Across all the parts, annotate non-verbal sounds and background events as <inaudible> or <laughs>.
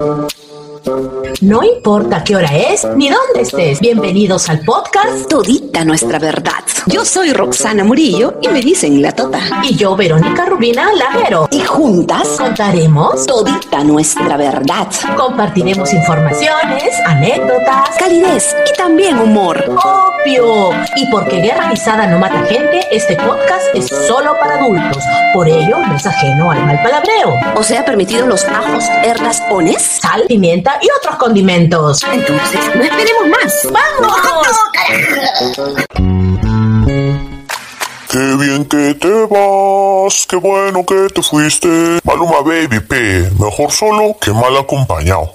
Thank you. No importa qué hora es ni dónde estés. Bienvenidos al podcast Todita nuestra verdad. Yo soy Roxana Murillo y me dicen la Tota. y yo, Verónica Rubina Lajero. Y juntas, Contaremos, Todita nuestra verdad. compartiremos informaciones, anécdotas, Calidez y también humor. obvio. Y porque Guerra Guisada no mata gente, este podcast es solo para adultos. Por ello, no es ajeno al mal palabreo. O sea, permitido los ajos, herdas, ones. Sal, pimienta y otros condimentos. Entonces, no esperemos más. ¡Vamos! Qué bien que te vas, qué bueno que te fuiste. Maluma Baby P, mejor solo que mal acompañado.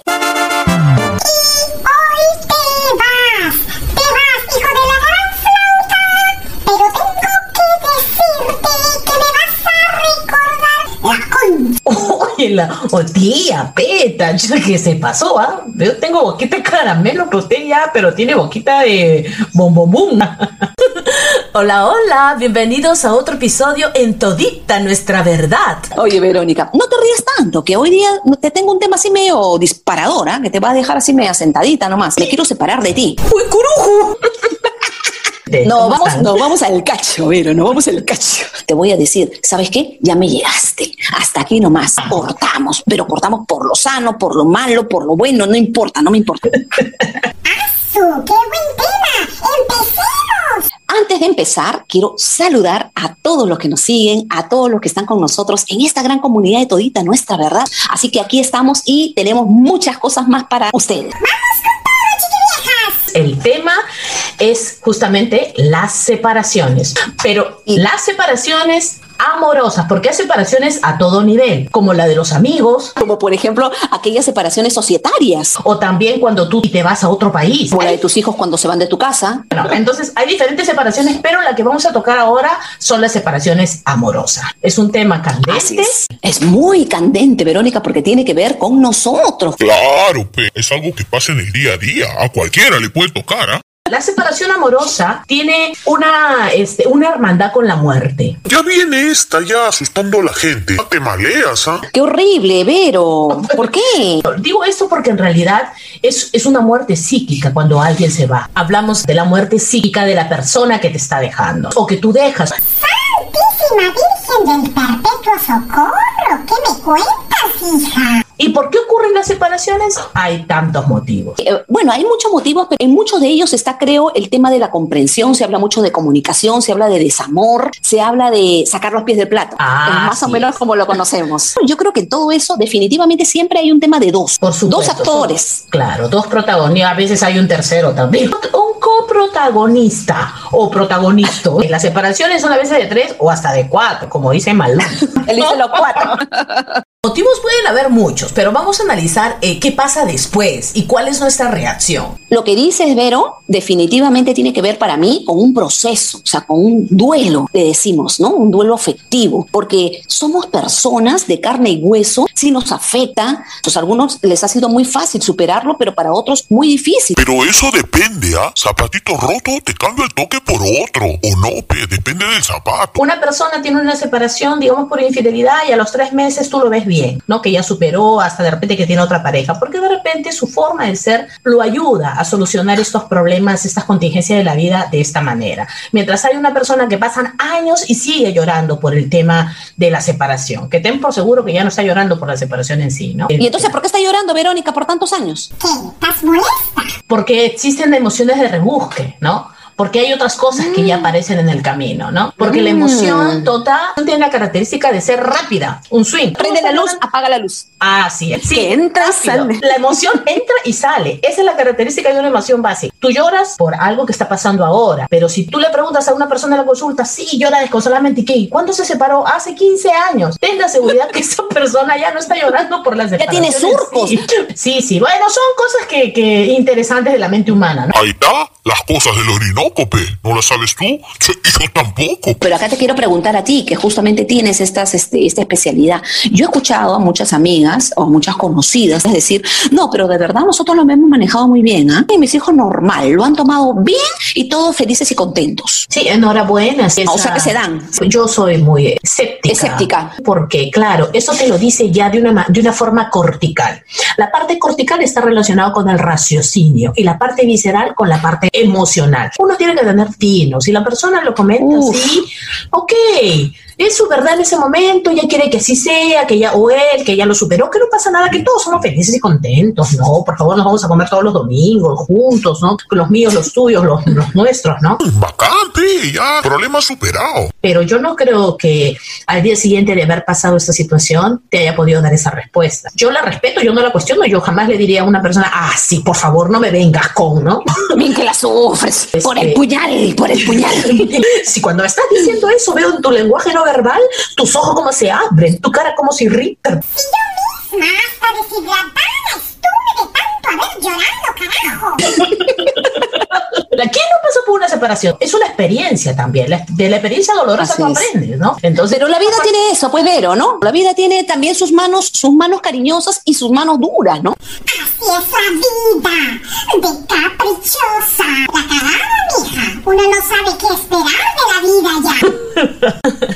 Concha. Oye, la oh, tía Peta, que se pasó, ¿ah? Yo tengo boquita de caramelo que usted ya, pero tiene boquita de bombombum. <laughs> hola, hola, bienvenidos a otro episodio en Todita Nuestra Verdad. Oye, Verónica, no te rías tanto, que hoy día te tengo un tema así medio disparadora, que te va a dejar así media sentadita nomás. Me quiero separar de ti. ¡Uy, curuju! No, ¿Cómo vamos, no, vamos al cacho, Vero, no vamos al cacho. Te voy a decir, ¿sabes qué? Ya me llegaste. Hasta aquí nomás. Cortamos, pero cortamos por lo sano, por lo malo, por lo bueno, no importa, no me importa. <laughs> ¡Qué buen tema! ¡Empecemos! Antes de empezar, quiero saludar a todos los que nos siguen, a todos los que están con nosotros en esta gran comunidad de Todita Nuestra Verdad. Así que aquí estamos y tenemos muchas cosas más para ustedes. El tema es justamente las separaciones, pero las separaciones amorosas, porque hay separaciones a todo nivel, como la de los amigos, Como por ejemplo aquellas separaciones societarias, o también cuando tú te vas a otro país. como la de tus hijos cuando se van de tu casa. Bueno, entonces hay diferentes separaciones, pero la que vamos a tocar ahora son las separaciones amorosas. Es un tema candente. es. Es muy candente, Verónica, porque tiene que ver con nosotros. Claro, es algo que pasa en el día a día. A cualquiera le puede tocar, ¿ah? La separación amorosa tiene una, este, una hermandad con la muerte. Ya viene esta ya asustando a la gente. No te maleas, ¿ah? Qué horrible, Vero. ¿Por qué? Digo esto porque en realidad es, es una muerte psíquica cuando alguien se va. Hablamos de la muerte psíquica de la persona que te está dejando o que tú dejas. ¡Santísima Virgen del Perpetuo Socorro! ¿Qué me cuentas, hija? ¿Y por qué ocurren las separaciones? Hay tantos motivos. Eh, Bueno, hay muchos motivos, pero en muchos de ellos está, creo, el tema de la comprensión. Se habla mucho de comunicación, se habla de desamor, se habla de sacar los pies del plato. Ah, es más o sí. menos como lo conocemos. <laughs> Yo creo que en todo eso, definitivamente, siempre hay un tema de dos. Por supuesto. Dos actores. Claro, dos protagonistas. A veces hay un tercero también. Un coprotagonista o protagonista. <laughs> Las separaciones son a veces de tres o hasta de cuatro, como dice Malú. Él dice los cuatro. <laughs> Motivos pueden haber muchos, pero vamos a analizar eh, qué pasa después y cuál es nuestra reacción. Lo que dices, Vero, definitivamente tiene que ver para mí con un proceso, o sea, con un duelo, le decimos, ¿no? Un duelo afectivo, porque somos personas de carne y hueso, si nos afecta, pues a algunos les ha sido muy fácil superarlo, pero para otros muy difícil. Pero eso depende, ¿ah? Zapatito roto, te cambio el toque por otro. O no, P, depende del zapato. Una persona tiene una separación, digamos, por infidelidad y a los tres meses tú lo ves bien, ¿no? Que ya superó hasta de repente que tiene otra pareja, porque de repente su forma de ser lo ayuda a solucionar estos problemas, estas contingencias de la vida de esta manera. Mientras hay una persona que pasan años y sigue llorando por el tema de la separación, que ten por seguro que ya no está llorando por la separación en sí, ¿no? Y entonces, ¿por qué está llorando Verónica por tantos años? ¿Qué? ¿Estás molesta? porque existen emociones de rebusque, ¿no? Porque hay otras cosas que ya aparecen en el camino, ¿no? Porque la emoción total tiene la característica de ser rápida, un swing. Prende la luz, apaga la luz. Ah, sí, sí. Que entra sale. La emoción entra y sale. Esa es la característica de una emoción básica. Tú lloras por algo que está pasando ahora, pero si tú le preguntas a una persona en la consulta, sí, llora desconsoladamente, ¿y qué? ¿Cuándo se separó? Hace 15 años. Ten la seguridad que esa persona ya no está llorando por la separación. tiene en surcos. Sí, sí, sí. Bueno, son cosas que, que interesantes de la mente humana, ¿no? Ahí está, las cosas del Orinoco. Tampoco, pe. ¿No la sabes tú? Yo, yo tampoco. Pero acá te quiero preguntar a ti, que justamente tienes estas, este, esta especialidad. Yo he escuchado a muchas amigas o muchas conocidas es decir, no, pero de verdad nosotros lo hemos manejado muy bien, ¿ah? Y mis hijos normal, lo han tomado bien y todos felices y contentos. Sí, enhorabuena. sí, O esa- sea que se dan. Yo soy muy escéptica. Escéptica. Porque, claro, eso te lo dice ya de una, de una forma cortical. La parte cortical está relacionada con el raciocinio y la parte visceral con la parte emocional. Uno tiene que tener tino. Si la persona lo comenta Uf. así, ok, es su verdad en ese momento, ella quiere que así sea, que ya, o él, que ya lo superó, que no pasa nada, que todos somos felices y contentos, ¿no? Por favor, nos vamos a comer todos los domingos juntos, ¿no? Los míos, los tuyos, los, los nuestros, ¿no? Bacán, pe. Ya, problema superado. pero yo no creo que al día siguiente de haber pasado esta situación te haya podido dar esa respuesta. Yo la respeto, yo no la cuestiono, yo jamás le diría a una persona, ah, sí, por favor, no me vengas con, ¿no? <laughs> Bien que la sufres. Por el Este- puñal, por el puñal. <laughs> si cuando me estás diciendo eso veo en tu lenguaje no verbal, tus ojos como se abren, tu cara como se irrita. Yo misma hasta deshidratada estuve llorado, carajo. ¿Quién no pasó por una separación? Es una experiencia también, la- de la experiencia dolorosa tú es. aprendes, ¿no? Entonces, Pero la vida tiene eso, pues Vero, ¿no? La vida tiene también sus manos, sus manos cariñosas y sus manos duras, ¿no? Así es la vida, de caprichosa. La cagada, mija. Uno no sabe qué esperar de la vida ya. <laughs>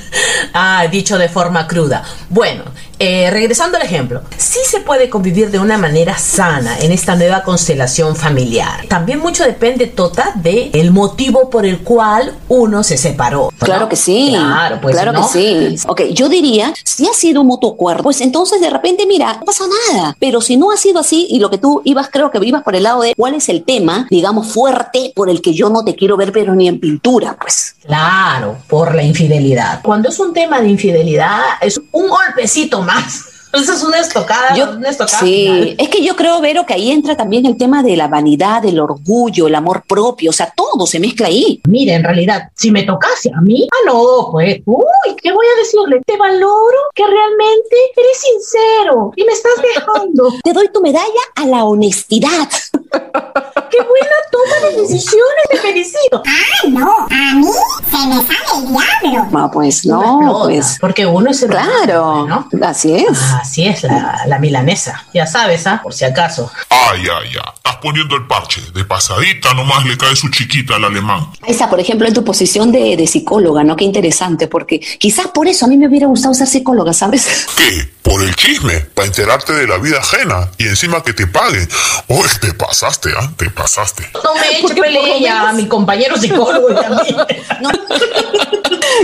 Ah, dicho de forma cruda. Bueno, eh, regresando al ejemplo, sí se puede convivir de una manera sana en esta nueva constelación familiar. También mucho depende, Tota, de el motivo por el cual uno se separó. ¿no? Claro que sí. Claro, pues Claro ¿no? que sí. Ok, yo diría, si ha sido un mutuo acuerdo, pues entonces de repente, mira, no pasa nada. Pero si no ha sido así y lo que tú ibas, creo que ibas por el lado de cuál es el tema, digamos, fuerte por el que yo no te quiero ver, pero ni en pintura, pues. Claro, por la infidelidad. Cuando es un tema de infidelidad, es un golpecito <laughs> Eso es una estocada, Yo, una estocada sí, final. es que yo creo, Vero, que ahí entra también el tema de la vanidad, el orgullo, el amor propio, o sea, todo se mezcla ahí. Mire, en realidad, si me tocase a mí, ah, no, pues, uy, ¿qué voy a decirle? Te valoro que realmente eres sincero y me estás dejando. <laughs> Te doy tu medalla a la honestidad. <laughs> ¡Qué buena toma de decisiones! ¡Te felicito! Ah, no, a mí se me sale el diablo. No, pues no, explota, pues Porque uno es el claro, ¿no? así es. Así es, la, la milanesa. Ya sabes, ¿ah? Por si acaso. Ay, ay, ay. Estás poniendo el parche. De pasadita nomás le cae su chiquita al alemán. Está, por ejemplo, en tu posición de, de psicóloga, ¿no? Qué interesante, porque quizás por eso a mí me hubiera gustado ser psicóloga, ¿sabes? <laughs> ¿Qué? Por el chisme, para enterarte de la vida ajena y encima que te paguen. Uy, te pasaste, ¿ah? Te pasaste. No me <laughs> eche pelea a mi compañero psicólogo y a mí. <laughs> No.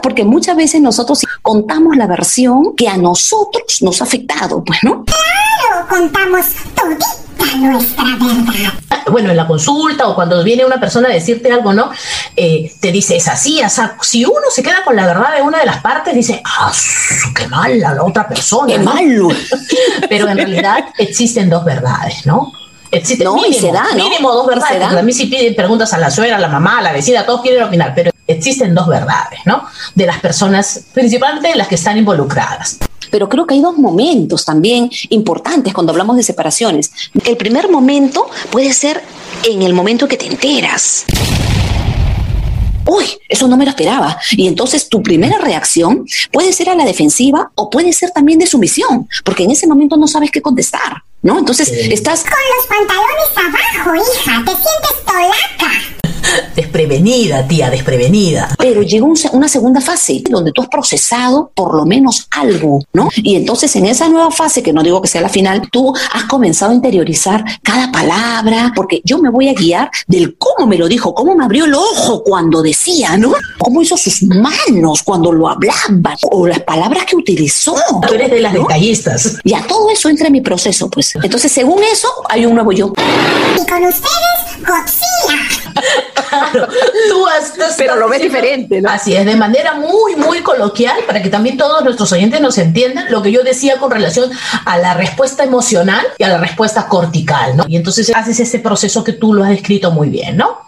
Porque muchas veces nosotros contamos la versión que a nosotros nos ha afectado, pues, ¿no? Claro, contamos todita nuestra verdad. bueno, en la consulta o cuando viene una persona a decirte algo, ¿no? Eh, te dice, es así, o sea, si uno se queda con la verdad de una de las partes, dice, ah, qué mala la otra persona. ¡Qué ¿no? malo! <laughs> Pero en realidad existen dos verdades, ¿no? Existen No, y mínimo, se da, ¿no? mínimo dos Y verdades. da. porque A mí si piden preguntas a la suegra, a la mamá, a la vecina, todos quieren opinar, pero existen dos verdades, ¿no? De las personas, principalmente de las que están involucradas. Pero creo que hay dos momentos también importantes cuando hablamos de separaciones. El primer momento puede ser en el momento que te enteras. Uy, eso no me lo esperaba. Y entonces tu primera reacción puede ser a la defensiva o puede ser también de sumisión, porque en ese momento no sabes qué contestar, ¿no? Entonces Sí. estás Con los pantalones abajo, hija, te sientes tolaca. Desprevenida, tía, desprevenida. Pero un se- una segunda fase donde tú has procesado por lo menos algo, ¿no? Y entonces en esa nueva fase, que no digo que sea la final, tú has comenzado a interiorizar cada palabra, porque yo me voy a guiar del cómo me lo dijo, cómo me abrió el ojo cuando decía, ¿no? Cómo hizo sus manos cuando lo hablaba, o las palabras que utilizó. Tú eres de las ¿no? detallistas. Ya todo eso entra en mi proceso, pues. Entonces, según eso, hay un nuevo yo. Y con ustedes, Godzilla. Claro, tú estás, Pero lo ves diferente, ¿no? Así es, de manera muy, muy coloquial, para que también todos nuestros oyentes nos entiendan lo que yo decía con relación a la respuesta emocional y a la respuesta cortical, ¿no? Y entonces haces ese proceso que tú lo has descrito muy bien, ¿no?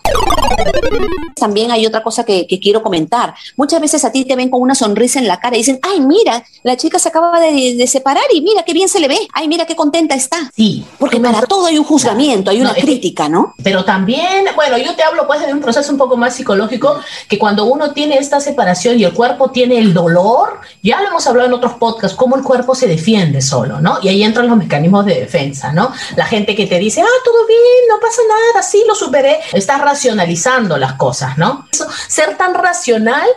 También hay otra cosa que, que quiero comentar. Muchas veces a ti te ven con una sonrisa en la cara y dicen, ay, mira, la chica se acaba de, de separar y mira qué bien se le ve. Ay, mira qué contenta está. Sí. Porque para todo hay un juzgamiento, hay No, una crítica, ¿no? Pero también, bueno, yo te hablo pues de un proceso un poco más psicológico, que cuando uno tiene esta separación y el cuerpo tiene el dolor, ya lo hemos hablado en otros podcasts, cómo el cuerpo se defiende solo, ¿no? Y ahí entran los mecanismos de defensa, ¿no? La gente que te dice, ah, todo bien, no pasa nada, sí, lo superé, estás racionalizando las cosas, ¿no? Ser tan racional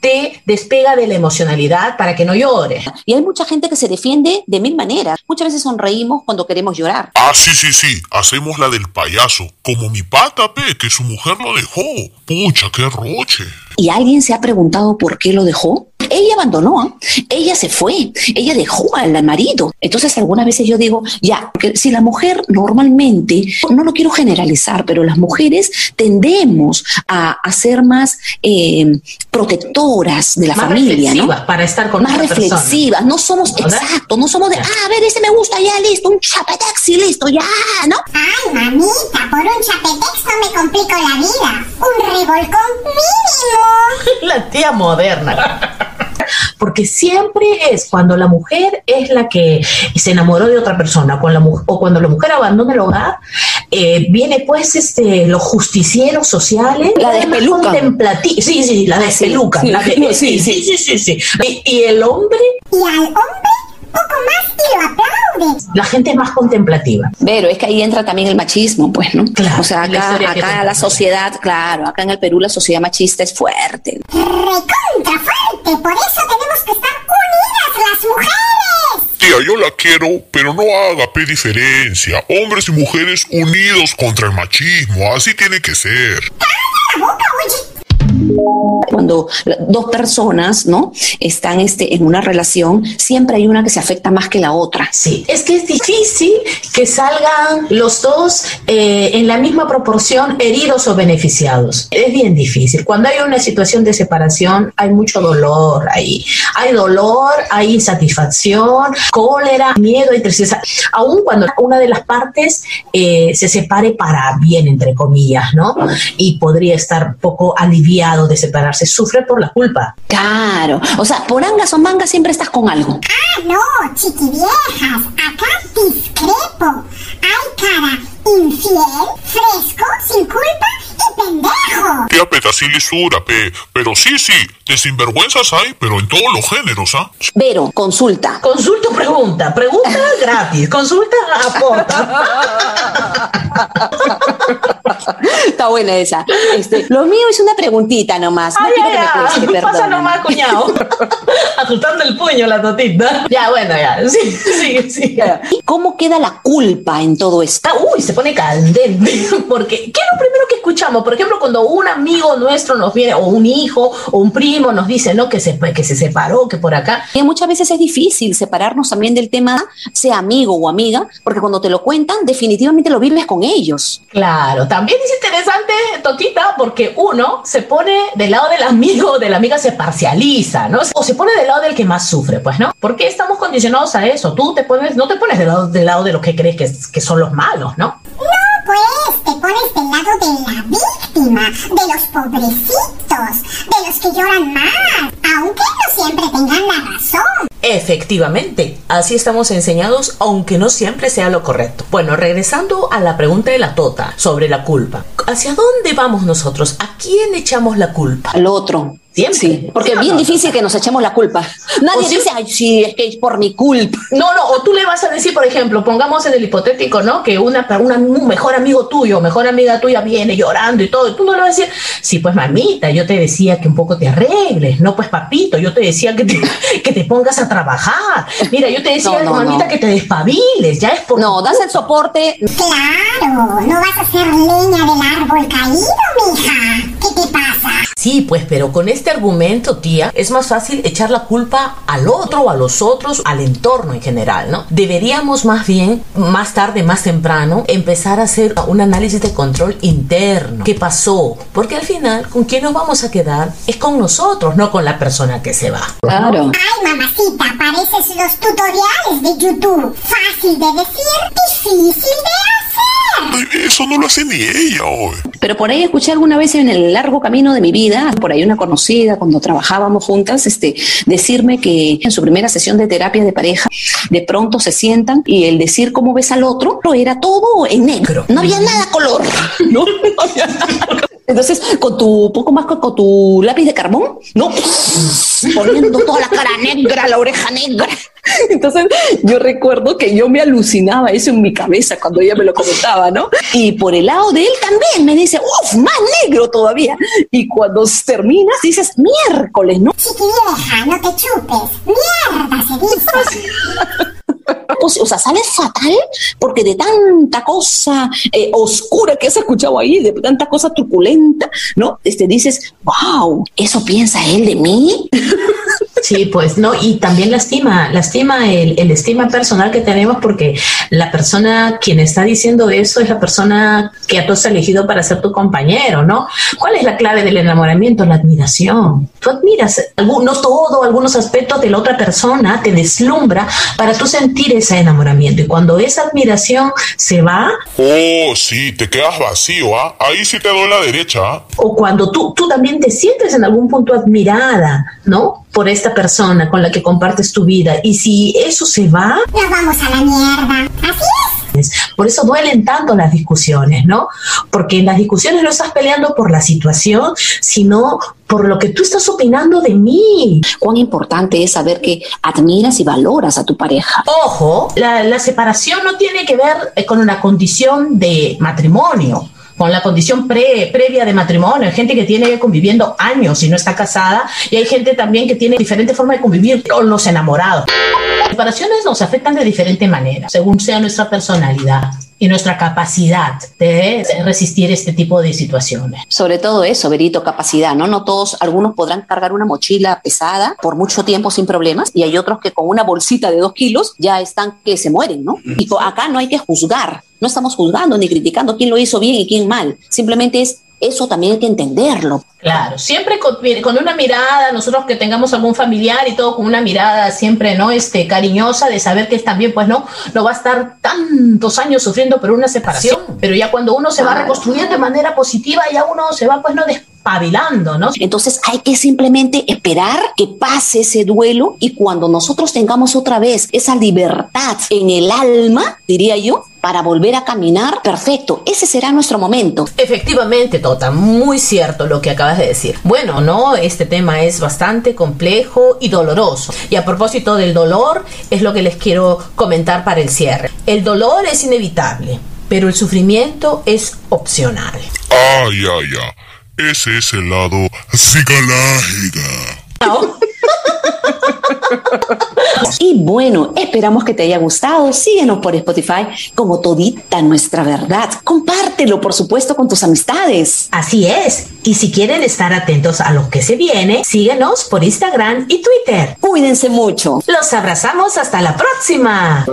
te despega de la emocionalidad para que no llores. Y hay mucha gente que se defiende de mil maneras. Muchas veces sonreímos cuando queremos llorar. Ah, sí, sí, sí, hacemos la del payaso. Como mi pata, pe, que su mujer lo dejó. Pucha, qué roche. ¿Y alguien se ha preguntado por qué lo dejó? Ella abandonó, ¿ah? ella se fue, ella dejó al marido. Entonces algunas veces yo digo, ya, porque si la mujer normalmente, no lo quiero generalizar, pero las mujeres tendemos a, a ser más eh, protectoras de la más familia, ¿no? para estar con más otra persona. reflexivas, no somos, ¿Verdad? exacto, no somos de, ah, a ver, ese me gusta, ya listo, un chapetex y listo, ya, ¿no? Ay, mamita, por un chapetex no me complico la vida. Un revolcón mínimo. <laughs> La tía moderna. Porque siempre es cuando la mujer es la que se enamoró de otra persona cuando la o cuando la mujer abandona el hogar, eh, viene pues este los justicieros sociales. La contemplati- Sí, sí, la Ah, sí. Sí, la de- sí, sí, sí. sí, sí, sí. Y, y el hombre, Y al hombre, poco más y lo aplaudes. la gente es más contemplativa. Pero es que ahí entra también el machismo, pues, ¿no? Claro, o sea, la acá, que acá la sociedad, claro, acá en el Perú la sociedad machista es fuerte. Recontra fuerte. Por eso tenemos que estar unidas las mujeres. Tía, yo la quiero, pero no haga pe diferencia. Hombres y mujeres unidos contra el machismo. Así tiene que ser. La boca. Cuando dos personas, ¿no? Están este, en una relación, siempre hay una que se afecta más que la otra. Sí, es que es difícil que salgan los dos eh, en la misma proporción heridos o beneficiados. Es bien difícil. Cuando hay una situación de separación hay mucho dolor ahí. Hay dolor, hay insatisfacción, cólera, miedo y tristeza. Aún cuando una de las partes eh, se separe para bien, entre comillas, ¿no? Y podría estar poco de separarse, sufre por la culpa. Claro, o sea, por angas o mangas siempre estás con algo. Ah, no, chiquiviejas. Acá discrepo. Hay cara infiel, fresco, sin culpa y pendejo. Tía Peta, sí lisura, pe. Pero sí, sí, de sinvergüenzas hay, pero en todos los géneros, ¿ah? Vero, consulta. Consulta o pregunta. Pregunta <laughs> gratis. Consulta aporta. <laughs> Está buena esa. Este, lo mío es una preguntita nomás. No Ay, quiero que me Pasa nomás, cuñado. <laughs> Ajustando el puño la totita. Ya, bueno, ya. Sí, sí, sí. ¿Y cómo queda la culpa en todo esto? Está- uy, se pone candente. Porque, ¿qué es lo primero escuchamos? Por ejemplo, cuando un amigo nuestro nos viene, o un hijo, o un primo nos dice, ¿no? Que se, que se separó, que por acá. Y muchas veces es difícil separarnos también del tema, sea amigo o amiga, porque cuando te lo cuentan, definitivamente lo vives con ellos. Claro, también es interesante, Totita, porque uno se pone del lado del amigo o de la amiga, se parcializa, ¿no? O se pone del lado del que más sufre, pues, ¿no? Porque estamos condicionados a eso. Tú te pones, no te pones del lado, del lado de los que crees que, que son los malos, ¿no? No, pues te pones del lado de la me? Víctima, de los pobrecitos, de los que lloran más, aunque no siempre tengan la razón. Efectivamente, así estamos enseñados, aunque no siempre sea lo correcto. Bueno, regresando a la pregunta de la Tota sobre la culpa. ¿Hacia dónde vamos nosotros? ¿A quién echamos la culpa? Al otro. Siempre. Sí, porque ¿Sí es bien no? difícil que nos echemos la culpa. Nadie O dice, ay, sí, es que es por mi culpa. No, no, o tú le vas a decir, por ejemplo, pongamos en el hipotético, ¿no? Que una, una- un mejor amigo tuyo, mejor amiga tuya viene llorando y todo, y tú no le vas a decir, sí, pues mamita, yo te decía que un poco te arregles, no, pues papito, yo te decía que te, <laughs> que te pongas a trabajar, mira, yo te decía, No, no, mamita, no. que te despabiles, ya es por... No, das el soporte. Claro, no vas a ser leña del árbol caído, mija. ¿Qué te pasa? Sí, pues, pero con este argumento, tía, es más fácil echar la culpa al otro o a los otros, al entorno en general, ¿no? Deberíamos más bien, más tarde, más temprano, empezar a hacer un análisis de control interno. ¿Qué pasó? Porque al final, ¿con quién nos vamos a quedar? Es con nosotros, no con la persona que se va. Claro. Ay, mamacita, pareces los tutoriales de YouTube. Fácil de decir, difícil de hacer. Eso no lo hace ni ella, hoy. Pero por ahí escuché alguna vez en el largo camino de mi vida, por ahí una conocida, cuando trabajábamos juntas, este, decirme que en su primera sesión de terapia de pareja, de pronto se sientan y el decir cómo ves al otro era todo en negro. No había nada color. <laughs> No, no había nada. Entonces, con tu poco más con, con tu lápiz de carbón, ¿no? <laughs> Poniendo toda la cara negra, la oreja negra. Entonces, yo recuerdo que yo me alucinaba eso en mi cabeza cuando ella me lo comentaba, ¿no? Y por el lado de él también me dice, uff, más negro todavía. Y cuando terminas, dices, miércoles, ¿no? Chiqui vieja, no te chupes. Mierda, se dice. <laughs> Pues, o sea, sales fatal porque de tanta cosa eh, oscura que has escuchado ahí, de tanta cosa truculenta, ¿no? Este dices, wow, ¿eso piensa él de mí? Sí, pues no, y también lastima, lastima el, el estima personal que tenemos porque la persona quien está diciendo eso es la persona que tú has elegido para ser tu compañero, ¿no? ¿Cuál es la clave del enamoramiento? La admiración. Tú admiras, no todo, algunos aspectos de la otra persona te deslumbra para tú sentir ese enamoramiento. Y cuando esa admiración se va, Oh, sí, te quedas vacío, ¿ah? Ahí sí te doy la derecha, ¿ah? o cuando tú, tú también te sientes en algún punto admirada, ¿no? Por esta persona con la que compartes tu vida. Y si eso se va, Nos vamos a la mierda. Así es. por eso duelen tanto las discusiones, ¿no? Porque en las discusiones no estás peleando por la situación, sino por lo que tú estás opinando de mí. Cuán importante es saber que admiras y valoras a tu pareja. Ojo, la, la separación no tiene que ver eh, con una condición de matrimonio, con la condición pre- previa de matrimonio. Hay gente que tiene conviviendo años y no está casada, y hay gente también que tiene diferente forma de convivir con los enamorados. Las separaciones nos afectan de diferente manera, según sea nuestra personalidad y nuestra capacidad de resistir este tipo de situaciones. Sobre todo eso, Berito, capacidad, ¿no? No todos, algunos podrán cargar una mochila pesada por mucho tiempo sin problemas y hay otros que con una bolsita de dos kilos ya están que se mueren, ¿no? Y acá no hay que juzgar, no estamos juzgando ni criticando quién lo hizo bien y quién mal, simplemente es eso también hay que entenderlo. Claro, siempre con, con una mirada, nosotros que tengamos algún familiar y todo con una mirada siempre, ¿no? Este, cariñosa de saber que él también, pues, ¿no? No va a estar tantos años sufriendo por una separación, pero ya cuando uno se va reconstruyendo de manera positiva, ya uno se va, pues, ¿no? Despabilando, ¿no? Entonces hay que simplemente esperar que pase ese duelo y cuando nosotros tengamos otra vez esa libertad en el alma, diría yo, para volver a caminar, perfecto, ese será nuestro momento. Efectivamente, Tota, muy cierto lo que acabas de decir. Bueno, no, este tema es bastante complejo y doloroso. Y a propósito del dolor, es lo que les quiero comentar para el cierre. El dolor es inevitable, pero el sufrimiento es opcional. Ay, ay, ay. Ese es el lado psicológico. <laughs> ¿No? <laughs> Y bueno, esperamos que te haya gustado. Síguenos por Spotify como todita nuestra verdad. Compártelo, por supuesto, con tus amistades. Así es. Y si quieren estar atentos a lo que se viene, síguenos por Instagram y Twitter. Cuídense mucho. Los abrazamos hasta la próxima.